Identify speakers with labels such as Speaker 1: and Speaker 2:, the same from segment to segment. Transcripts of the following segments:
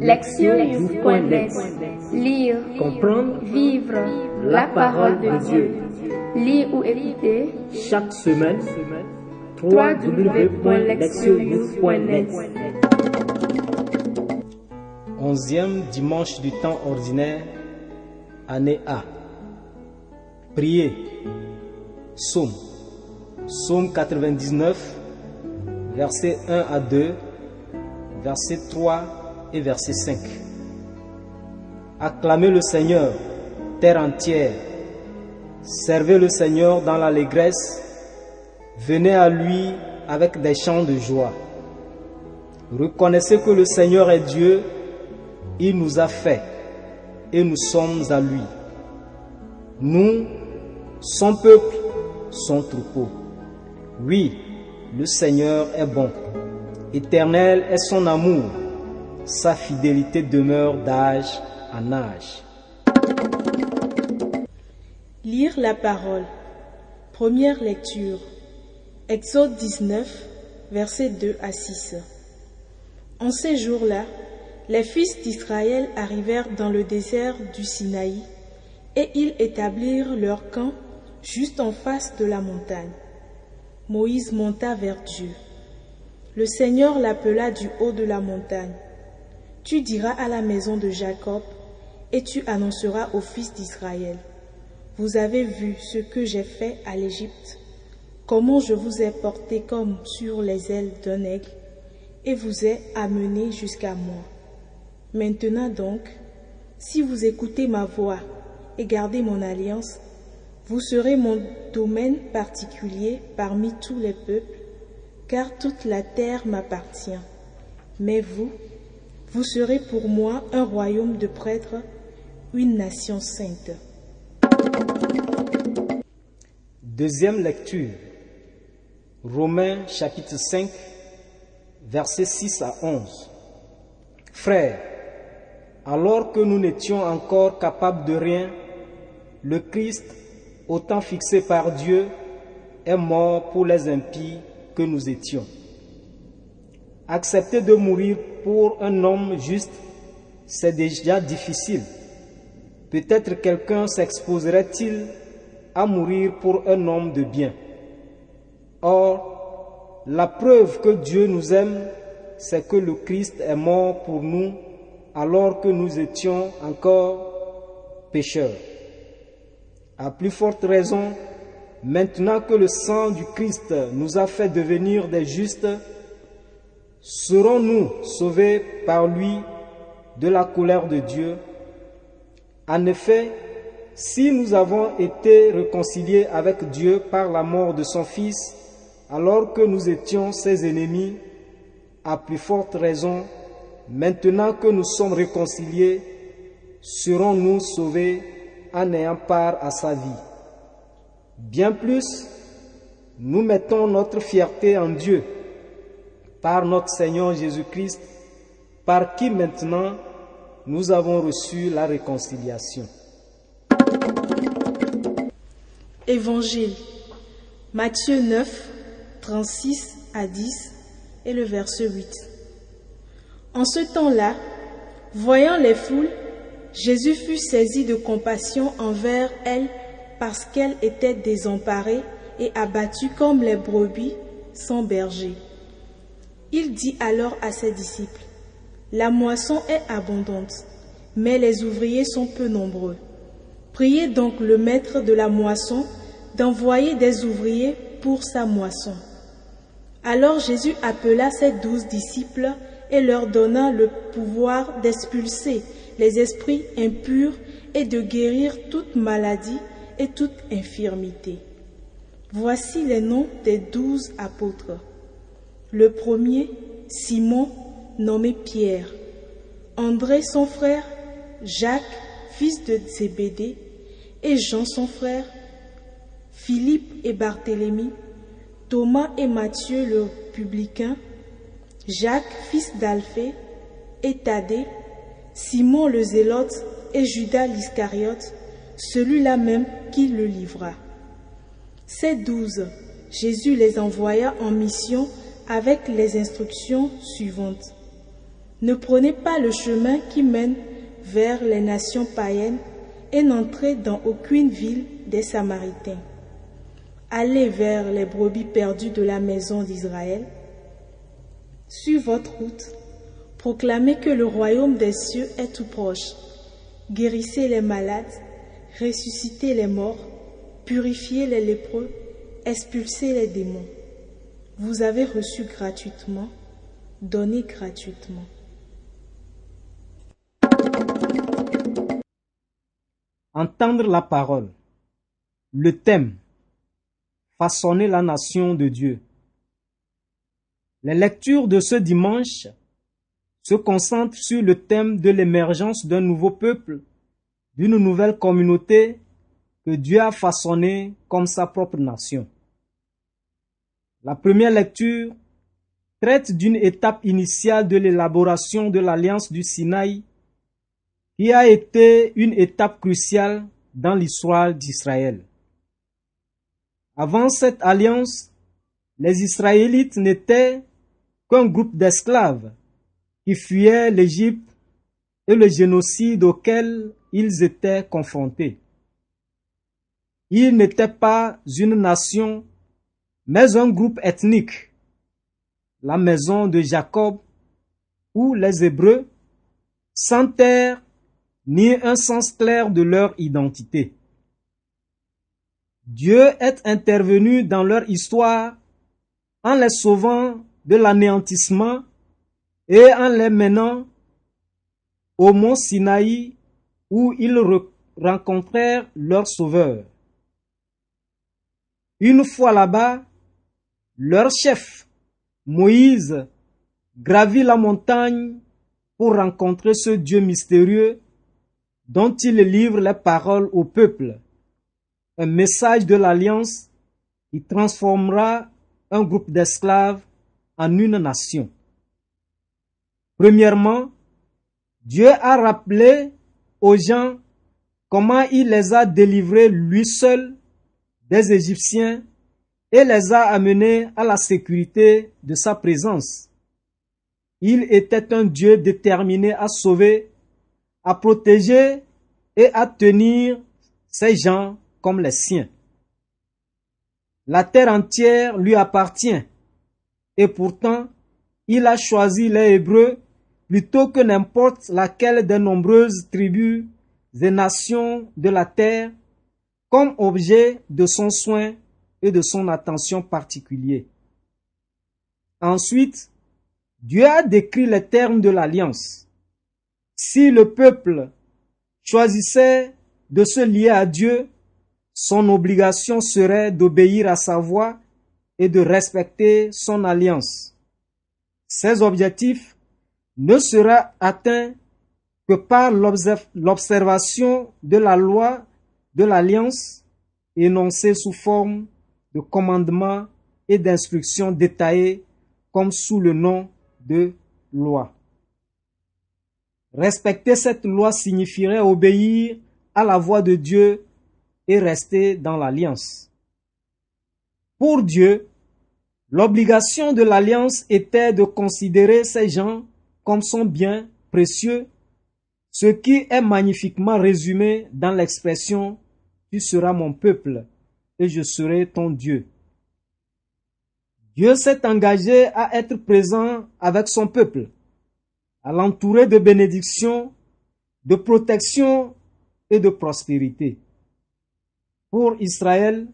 Speaker 1: Lectionnews.net Lire,
Speaker 2: Comprendre,
Speaker 1: vivre la parole de Dieu. Lire ou écouter
Speaker 2: chaque semaine,
Speaker 1: www.lectionnews.net
Speaker 3: Onzième dimanche du temps ordinaire, année A. Priez. Psaume. Psaume 99, versets 1 à 2, verset 3 et verset 5. Acclamez le Seigneur, terre entière. Servez le Seigneur dans l'allégresse. Venez à lui avec des chants de joie. Reconnaissez que le Seigneur est Dieu. Il nous a fait et nous sommes à lui. Nous, son peuple, son troupeau. Oui, le Seigneur est bon. Éternel est son amour. Sa fidélité demeure d'âge en âge.
Speaker 4: Lire la parole. Première lecture. Exode 19, versets 2 à 6. En ces jours-là, les fils d'Israël arrivèrent dans le désert du Sinaï et ils établirent leur camp juste en face de la montagne. Moïse monta vers Dieu. Le Seigneur l'appela du haut de la montagne. Tu diras à la maison de Jacob et tu annonceras aux fils d'Israël. Vous avez vu ce que j'ai fait à l'Égypte, comment je vous ai porté comme sur les ailes d'un aigle et vous ai amené jusqu'à moi. Maintenant donc, si vous écoutez ma voix et gardez mon alliance, vous serez mon domaine particulier parmi tous les peuples, car toute la terre m'appartient. Mais vous, vous serez pour moi un royaume de prêtres, une nation sainte.
Speaker 3: Deuxième lecture. Romains chapitre 5, versets 6 à 11. Frères, alors que nous n'étions encore capables de rien, le Christ, au temps fixé par Dieu, est mort pour les impies que nous étions. Accepter de mourir pour un homme juste, c'est déjà difficile. Peut-être quelqu'un s'exposerait-il à mourir pour un homme de bien. Or, la preuve que Dieu nous aime, c'est que le Christ est mort pour nous alors que nous étions encore pécheurs. À plus forte raison, maintenant que le sang du Christ nous a fait devenir des justes, serons-nous sauvés par lui de la colère de Dieu? En effet, si nous avons été réconciliés avec Dieu par la mort de son Fils, alors que nous étions ses ennemis, à plus forte raison, maintenant que nous sommes réconciliés, serons-nous sauvés en ayant part à sa vie? Bien plus, nous mettons notre fierté en Dieu par notre Seigneur Jésus-Christ, par qui maintenant nous avons reçu la réconciliation.
Speaker 4: Évangile. Matthieu 9, 36 à 10 et le verset 8. En ce temps-là, voyant les foules, Jésus fut saisi de compassion envers elles parce qu'elles étaient désemparées et abattues comme les brebis sans berger. Il dit alors à ses disciples, La moisson est abondante, mais les ouvriers sont peu nombreux. Priez donc le maître de la moisson d'envoyer des ouvriers pour sa moisson. Alors Jésus appela ses douze disciples et leur donna le pouvoir d'expulser les esprits impurs et de guérir toute maladie et toute infirmité. Voici les noms des douze apôtres. Le premier, Simon, nommé Pierre. André, son frère, Jacques, fils de Zébédée, et Jean, son frère, Philippe et Barthélemy, Thomas et Matthieu le publicain, Jacques, fils d'Alphée, et Thaddée, Simon le zélote et Judas l'Iscariote, celui-là même qui le livra. Ces douze, Jésus les envoya en mission avec les instructions suivantes. Ne prenez pas le chemin qui mène vers les nations païennes et n'entrez dans aucune ville des Samaritains. Allez vers les brebis perdues de la maison d'Israël. Sur votre route, proclamez que le royaume des cieux est tout proche. Guérissez les malades, ressuscitez les morts, purifiez les lépreux, expulsez les démons. Vous avez reçu gratuitement, donnez gratuitement.
Speaker 3: Entendre la parole. Le thème. Façonner la nation de Dieu. Les lectures de ce dimanche se concentrent sur le thème de l'émergence d'un nouveau peuple, d'une nouvelle communauté que Dieu a façonné comme sa propre nation. La première lecture traite d'une étape initiale de l'élaboration de l'alliance du Sinaï qui a été une étape cruciale dans l'histoire d'Israël. Avant cette alliance, les Israélites n'étaient qu'un groupe d'esclaves qui fuyaient l'Égypte et le génocide auquel ils étaient confrontés. Ils n'étaient pas une nation, mais un groupe ethnique, la maison de Jacob, où les Hébreux, sans terre ni un sens clair de leur identité. Dieu est intervenu dans leur histoire en les sauvant de l'anéantissement et en les menant au mont Sinaï où ils rencontrèrent leur sauveur. Une fois là-bas, leur chef, Moïse, gravit la montagne pour rencontrer ce Dieu mystérieux dont il livre les paroles au peuple, un message de l'alliance qui transformera un groupe d'esclaves en une nation. Premièrement, Dieu a rappelé aux gens comment il les a délivrés lui seul des Égyptiens et les a amenés à la sécurité de sa présence. Il était un Dieu déterminé à sauver à protéger et à tenir ces gens comme les siens. La terre entière lui appartient et pourtant il a choisi les Hébreux plutôt que n'importe laquelle des nombreuses tribus et nations de la terre comme objet de son soin et de son attention particulier. Ensuite, Dieu a décrit les termes de l'alliance. Si le peuple choisissait de se lier à Dieu, son obligation serait d'obéir à sa voix et de respecter son alliance. Ces objectifs ne sera atteints que par l'observation de la loi de l'alliance énoncée sous forme de commandements et d'instructions détaillées comme sous le nom de loi. Respecter cette loi signifierait obéir à la voix de Dieu et rester dans l'alliance. Pour Dieu, l'obligation de l'alliance était de considérer ces gens comme son bien précieux, ce qui est magnifiquement résumé dans l'expression Tu seras mon peuple et je serai ton Dieu. Dieu s'est engagé à être présent avec son peuple à l'entourer de bénédictions, de protection et de prospérité. Pour Israël,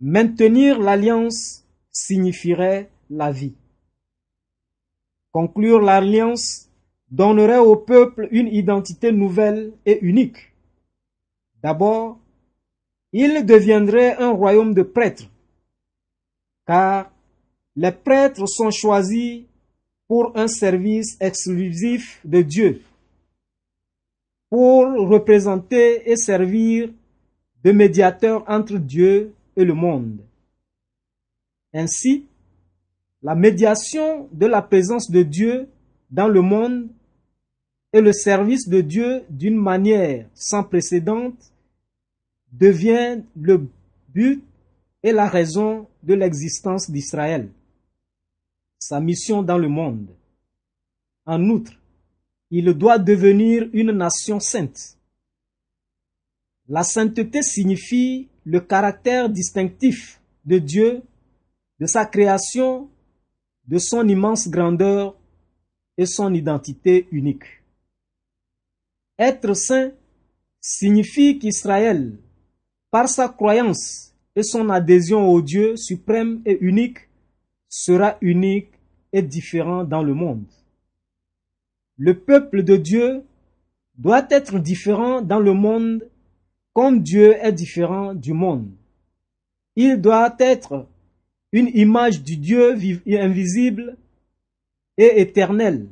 Speaker 3: maintenir l'alliance signifierait la vie. Conclure l'alliance donnerait au peuple une identité nouvelle et unique. D'abord, il deviendrait un royaume de prêtres, car les prêtres sont choisis pour un service exclusif de Dieu, pour représenter et servir de médiateur entre Dieu et le monde. Ainsi, la médiation de la présence de Dieu dans le monde et le service de Dieu d'une manière sans précédent devient le but et la raison de l'existence d'Israël sa mission dans le monde. En outre, il doit devenir une nation sainte. La sainteté signifie le caractère distinctif de Dieu, de sa création, de son immense grandeur et son identité unique. Être saint signifie qu'Israël, par sa croyance et son adhésion au Dieu suprême et unique, sera unique et différent dans le monde. Le peuple de Dieu doit être différent dans le monde comme Dieu est différent du monde. Il doit être une image du Dieu invisible et éternel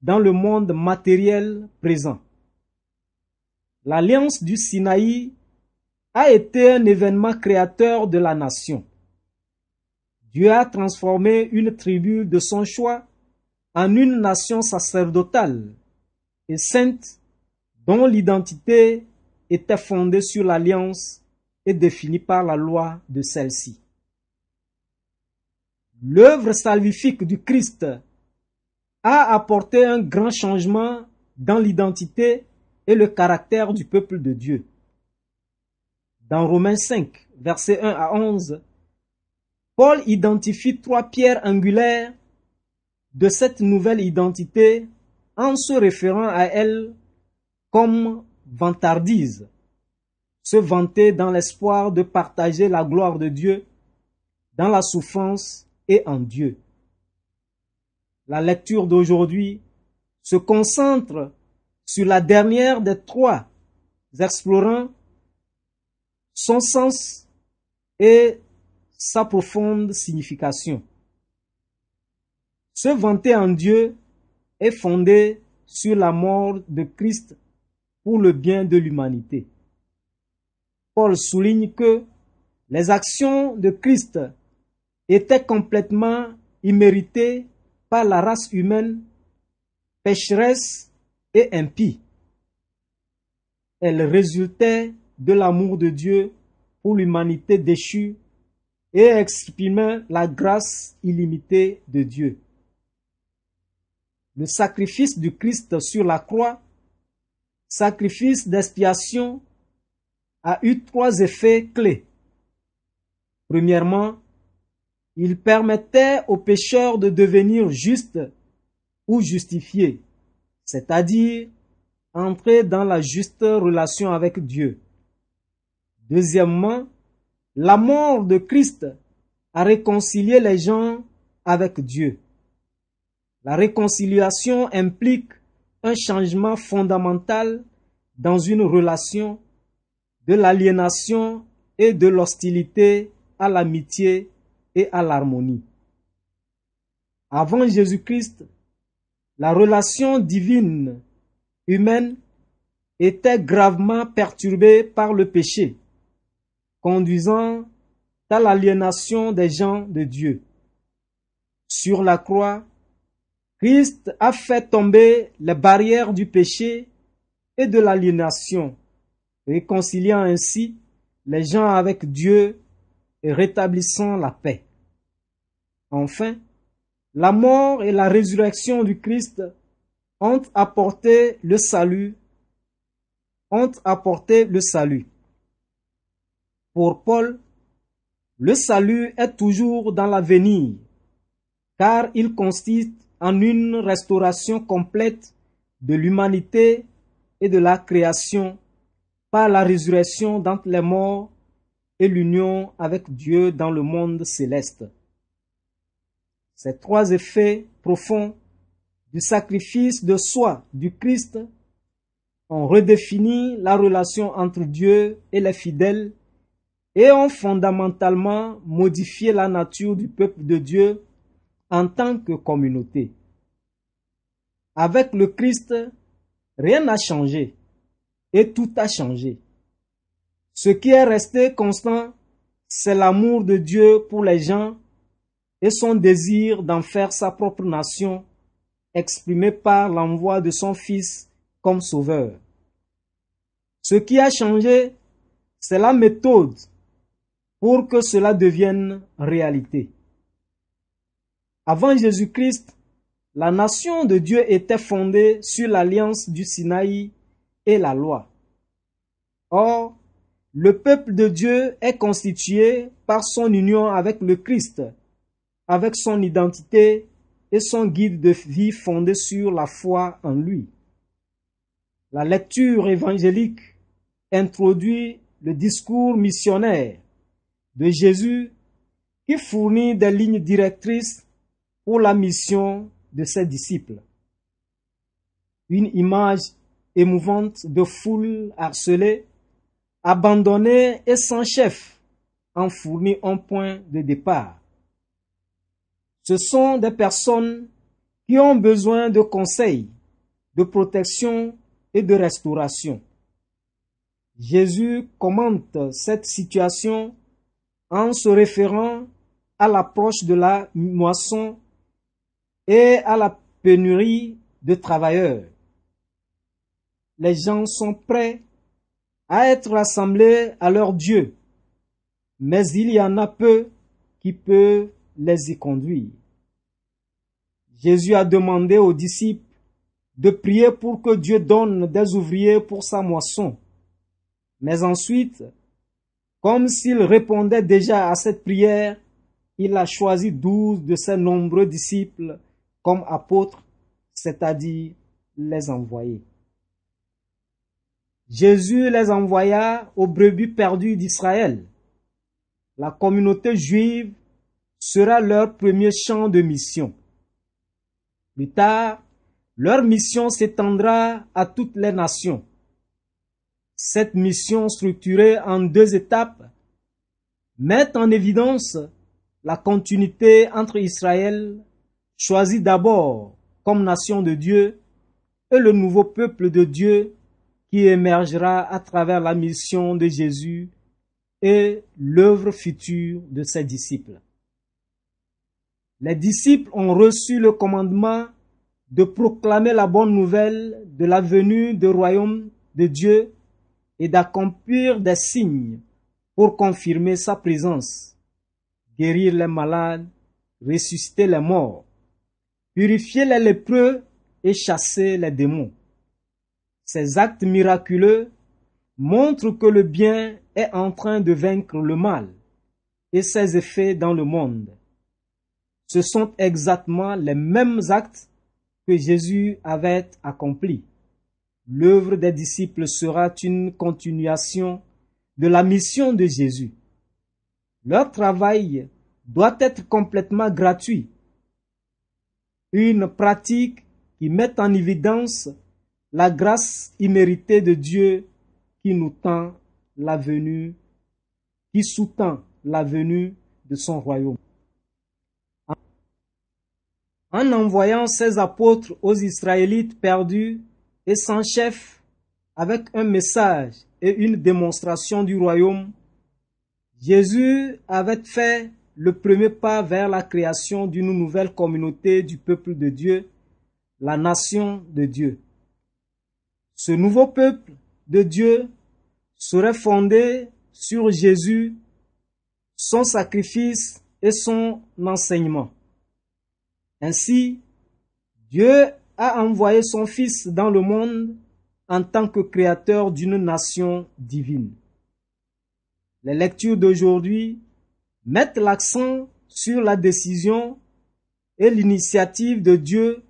Speaker 3: dans le monde matériel présent. L'alliance du Sinaï a été un événement créateur de la nation. Dieu a transformé une tribu de son choix en une nation sacerdotale et sainte dont l'identité était fondée sur l'alliance et définie par la loi de celle-ci. L'œuvre salvifique du Christ a apporté un grand changement dans l'identité et le caractère du peuple de Dieu. Dans Romains 5, versets 1 à 11, Paul identifie trois pierres angulaires de cette nouvelle identité en se référant à elle comme vantardise, se vanter dans l'espoir de partager la gloire de Dieu dans la souffrance et en Dieu. La lecture d'aujourd'hui se concentre sur la dernière des trois, explorant son sens et sa profonde signification. Se vanter en Dieu est fondé sur la mort de Christ pour le bien de l'humanité. Paul souligne que les actions de Christ étaient complètement imméritées par la race humaine pécheresse et impie. Elles résultaient de l'amour de Dieu pour l'humanité déchue et exprimaient la grâce illimitée de Dieu. Le sacrifice du Christ sur la croix, sacrifice d'expiation, a eu trois effets clés. Premièrement, il permettait aux pécheurs de devenir justes ou justifiés, c'est-à-dire entrer dans la juste relation avec Dieu. Deuxièmement, la mort de Christ a réconcilié les gens avec Dieu. La réconciliation implique un changement fondamental dans une relation de l'aliénation et de l'hostilité à l'amitié et à l'harmonie. Avant Jésus-Christ, la relation divine humaine était gravement perturbée par le péché, conduisant à l'aliénation des gens de Dieu. Sur la croix, Christ a fait tomber les barrières du péché et de l'aliénation, réconciliant ainsi les gens avec Dieu et rétablissant la paix. Enfin, la mort et la résurrection du Christ ont apporté le salut, ont apporté le salut. Pour Paul, le salut est toujours dans l'avenir, car il consiste en une restauration complète de l'humanité et de la création par la résurrection d'entre les morts et l'union avec Dieu dans le monde céleste. Ces trois effets profonds du sacrifice de soi du Christ ont redéfini la relation entre Dieu et les fidèles et ont fondamentalement modifié la nature du peuple de Dieu en tant que communauté. Avec le Christ, rien n'a changé et tout a changé. Ce qui est resté constant, c'est l'amour de Dieu pour les gens et son désir d'en faire sa propre nation, exprimé par l'envoi de son Fils comme sauveur. Ce qui a changé, c'est la méthode pour que cela devienne réalité. Avant Jésus-Christ, la nation de Dieu était fondée sur l'alliance du Sinaï et la loi. Or, le peuple de Dieu est constitué par son union avec le Christ, avec son identité et son guide de vie fondé sur la foi en lui. La lecture évangélique introduit le discours missionnaire de Jésus qui fournit des lignes directrices pour la mission de ses disciples. Une image émouvante de foule harcelée, abandonnée et sans chef en fournit un point de départ. Ce sont des personnes qui ont besoin de conseils, de protection et de restauration. Jésus commente cette situation en se référant à l'approche de la moisson et à la pénurie de travailleurs. Les gens sont prêts à être rassemblés à leur Dieu, mais il y en a peu qui peuvent les y conduire. Jésus a demandé aux disciples de prier pour que Dieu donne des ouvriers pour sa moisson. Mais ensuite, comme s'il répondait déjà à cette prière, il a choisi douze de ses nombreux disciples comme apôtres, c'est-à-dire les envoyés. Jésus les envoya aux brebis perdues d'Israël. La communauté juive sera leur premier champ de mission. Plus tard, leur mission s'étendra à toutes les nations. Cette mission structurée en deux étapes met en évidence la continuité entre Israël, choisi d'abord comme nation de Dieu, et le nouveau peuple de Dieu qui émergera à travers la mission de Jésus et l'œuvre future de ses disciples. Les disciples ont reçu le commandement de proclamer la bonne nouvelle de la venue du royaume de Dieu et d'accomplir des signes pour confirmer sa présence, guérir les malades, ressusciter les morts, purifier les lépreux et chasser les démons. Ces actes miraculeux montrent que le bien est en train de vaincre le mal et ses effets dans le monde. Ce sont exactement les mêmes actes que Jésus avait accomplis. L'œuvre des disciples sera une continuation de la mission de Jésus. Leur travail doit être complètement gratuit. Une pratique qui met en évidence la grâce imméritée de Dieu qui nous tend la venue, qui sous-tend la venue de son royaume. En envoyant ses apôtres aux Israélites perdus et sans chef, avec un message et une démonstration du royaume, Jésus avait fait le premier pas vers la création d'une nouvelle communauté du peuple de Dieu, la nation de Dieu. Ce nouveau peuple de Dieu serait fondé sur Jésus, son sacrifice et son enseignement. Ainsi, Dieu a envoyé son Fils dans le monde en tant que créateur d'une nation divine. Les lectures d'aujourd'hui mettent l'accent sur la décision et l'initiative de Dieu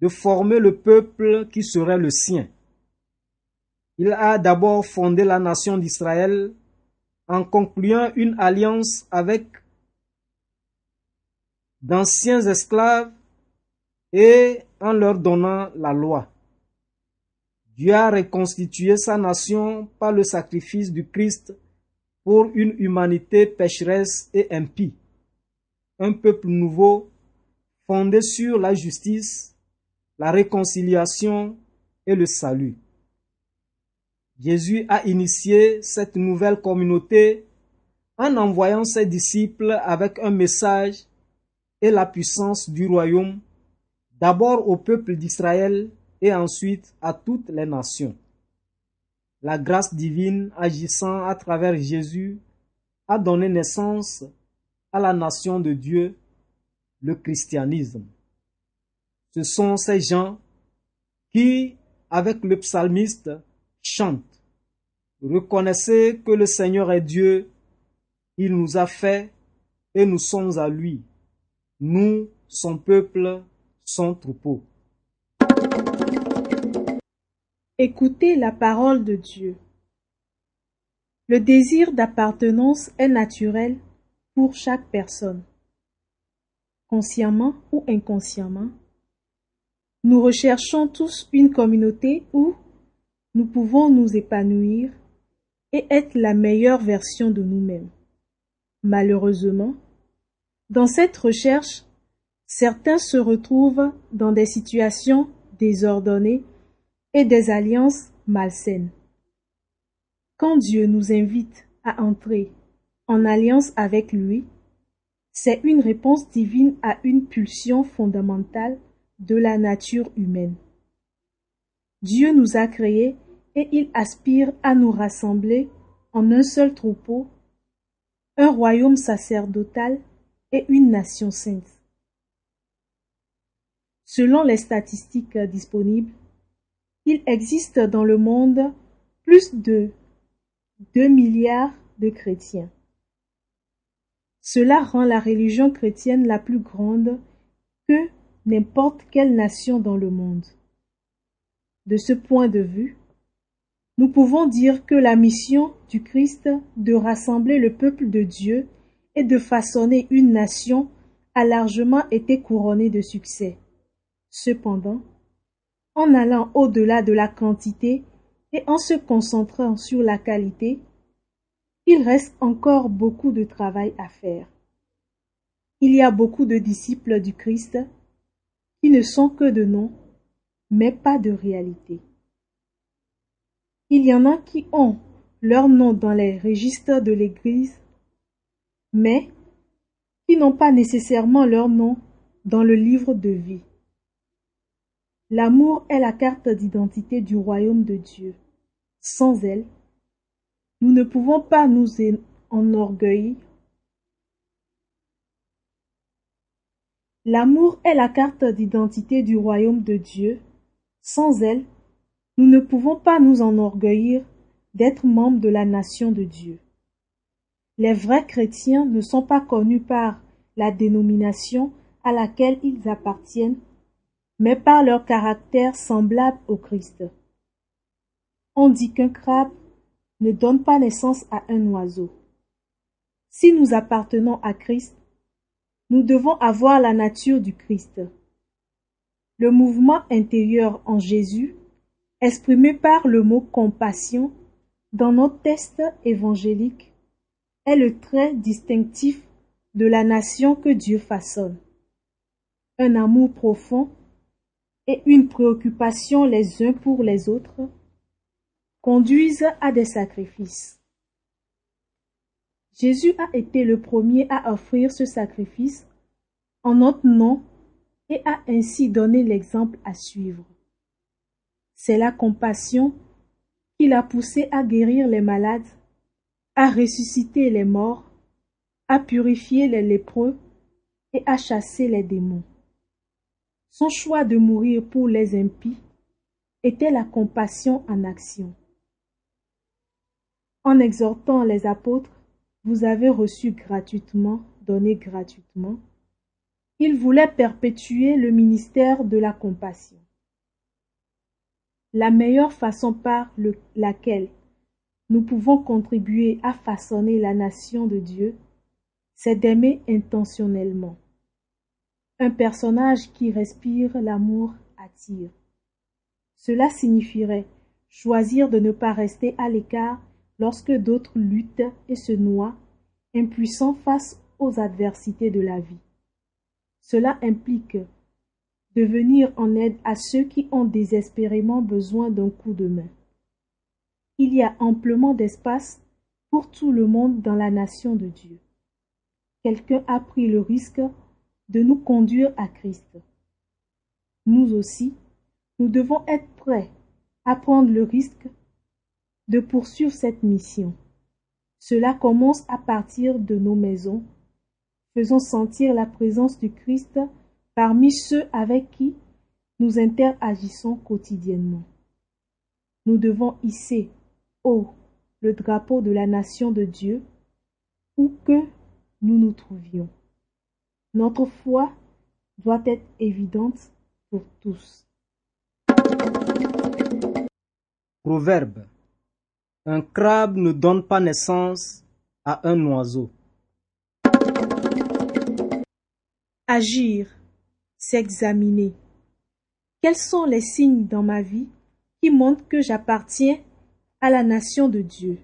Speaker 3: de former le peuple qui serait le sien. Il a d'abord fondé la nation d'Israël en concluant une alliance avec d'anciens esclaves et en leur donnant la loi. Dieu a reconstitué sa nation par le sacrifice du Christ pour une humanité pécheresse et impie, un peuple nouveau fondé sur la justice, la réconciliation et le salut. Jésus a initié cette nouvelle communauté en envoyant ses disciples avec un message et la puissance du royaume, d'abord au peuple d'Israël et ensuite à toutes les nations. La grâce divine agissant à travers Jésus a donné naissance à la nation de Dieu, le christianisme. Ce sont ces gens qui, avec le psalmiste, chantent. Reconnaissez que le Seigneur est Dieu, il nous a fait et nous sommes à lui. Nous, son peuple, son troupeau.
Speaker 4: Écoutez la parole de Dieu. Le désir d'appartenance est naturel pour chaque personne. Consciemment ou inconsciemment, nous recherchons tous une communauté où nous pouvons nous épanouir et être la meilleure version de nous-mêmes. Malheureusement, dans cette recherche, certains se retrouvent dans des situations désordonnées et des alliances malsaines. Quand Dieu nous invite à entrer en alliance avec lui, c'est une réponse divine à une pulsion fondamentale de la nature humaine. Dieu nous a créés et il aspire à nous rassembler en un seul troupeau, un royaume sacerdotal et une nation sainte. Selon les statistiques disponibles, il existe dans le monde plus de 2 milliards de chrétiens. Cela rend la religion chrétienne la plus grande que n'importe quelle nation dans le monde. De ce point de vue, nous pouvons dire que la mission du Christ de rassembler le peuple de Dieu et de façonner une nation a largement été couronnée de succès. Cependant, en allant au-delà de la quantité et en se concentrant sur la qualité, il reste encore beaucoup de travail à faire. Il y a beaucoup de disciples du Christ qui ne sont que de noms, mais pas de réalité. Il y en a qui ont leur nom dans les registres de l'Église, mais qui n'ont pas nécessairement leur nom dans le livre de vie. L'amour est la carte d'identité du royaume de Dieu. Sans elle, nous ne pouvons pas nous enorgueillir. L'amour est la carte d'identité du royaume de Dieu. Sans elle, nous ne pouvons pas nous enorgueillir d'être membres de la nation de Dieu. Les vrais chrétiens ne sont pas connus par la dénomination à laquelle ils appartiennent, mais par leur caractère semblable au Christ. On dit qu'un crabe ne donne pas naissance à un oiseau. Si nous appartenons à Christ, nous devons avoir la nature du Christ. Le mouvement intérieur en Jésus exprimé par le mot compassion dans nos textes évangéliques, est le trait distinctif de la nation que Dieu façonne. Un amour profond et une préoccupation les uns pour les autres conduisent à des sacrifices. Jésus a été le premier à offrir ce sacrifice en notre nom et a ainsi donné l'exemple à suivre. C'est la compassion qui l'a poussé à guérir les malades, à ressusciter les morts, à purifier les lépreux et à chasser les démons. Son choix de mourir pour les impies était la compassion en action. En exhortant les apôtres, vous avez reçu gratuitement, donné gratuitement. Il voulait perpétuer le ministère de la compassion. La meilleure façon par laquelle nous pouvons contribuer à façonner la nation de Dieu, c'est d'aimer intentionnellement. Un personnage qui respire l'amour attire. Cela signifierait choisir de ne pas rester à l'écart lorsque d'autres luttent et se noient, impuissants face aux adversités de la vie. Cela implique de venir en aide à ceux qui ont désespérément besoin d'un coup de main. Il y a amplement d'espace pour tout le monde dans la nation de Dieu. Quelqu'un a pris le risque de nous conduire à Christ. Nous aussi, nous devons être prêts à prendre le risque de poursuivre cette mission. Cela commence à partir de nos maisons. Faisons sentir la présence du Christ parmi ceux avec qui nous interagissons quotidiennement. Nous devons hisser haut le drapeau de la nation de Dieu où que nous nous trouvions. Notre foi doit être évidente pour tous.
Speaker 3: Proverbe. Un crabe ne donne pas naissance à un oiseau.
Speaker 4: Agir, s'examiner. Quels sont les signes dans ma vie qui montrent que j'appartiens à la nation de Dieu?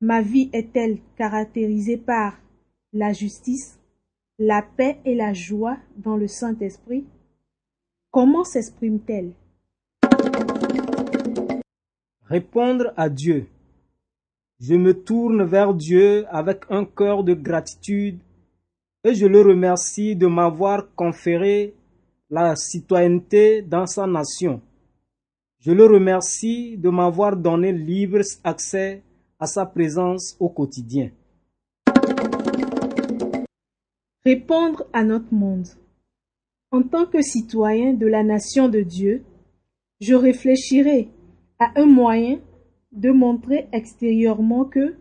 Speaker 4: Ma vie est-elle caractérisée par la justice, la paix et la joie dans le Saint-Esprit Comment s'exprime-t-elle?
Speaker 3: Répondre à Dieu. Je me tourne vers Dieu avec un cœur de gratitude et je le remercie de m'avoir conféré la citoyenneté dans sa nation. Je le remercie de m'avoir donné libre accès à sa présence au quotidien.
Speaker 4: Répondre à notre monde. En tant que citoyen de la nation de Dieu, je réfléchirai à un moyen de montrer extérieurement que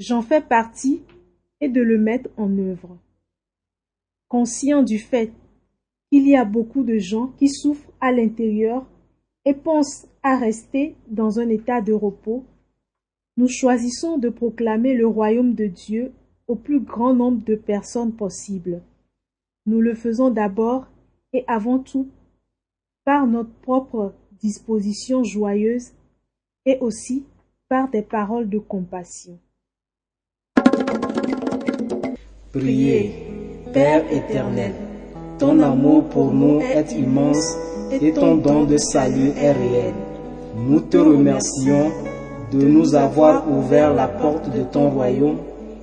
Speaker 4: j'en fais partie et de le mettre en œuvre. Conscient du fait qu'il y a beaucoup de gens qui souffrent à l'intérieur et pensent à rester dans un état de repos, nous choisissons de proclamer le royaume de Dieu au plus grand nombre de personnes possible. Nous le faisons d'abord et avant tout par notre propre disposition joyeuse et aussi par des paroles de compassion.
Speaker 3: Priez, Père éternel, ton amour pour nous est immense et ton don de salut est réel. Nous te remercions de nous avoir ouvert la porte de ton royaume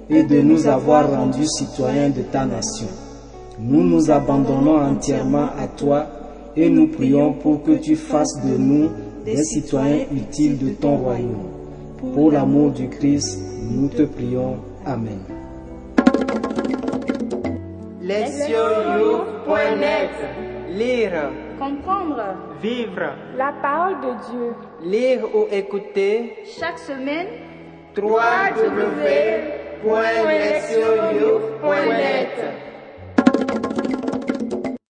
Speaker 3: et de nous avoir rendus citoyens de ta nation. Nous nous abandonnons entièrement à toi et nous prions pour que tu fasses de nous des citoyens utiles de ton royaume. Pour l'amour du Christ, nous te prions. Amen.
Speaker 5: Lesioyou.net Lire,
Speaker 1: Comprendre
Speaker 5: vivre,
Speaker 1: la parole de Dieu
Speaker 5: lire ou écouter
Speaker 1: chaque semaine
Speaker 5: Point net sur you.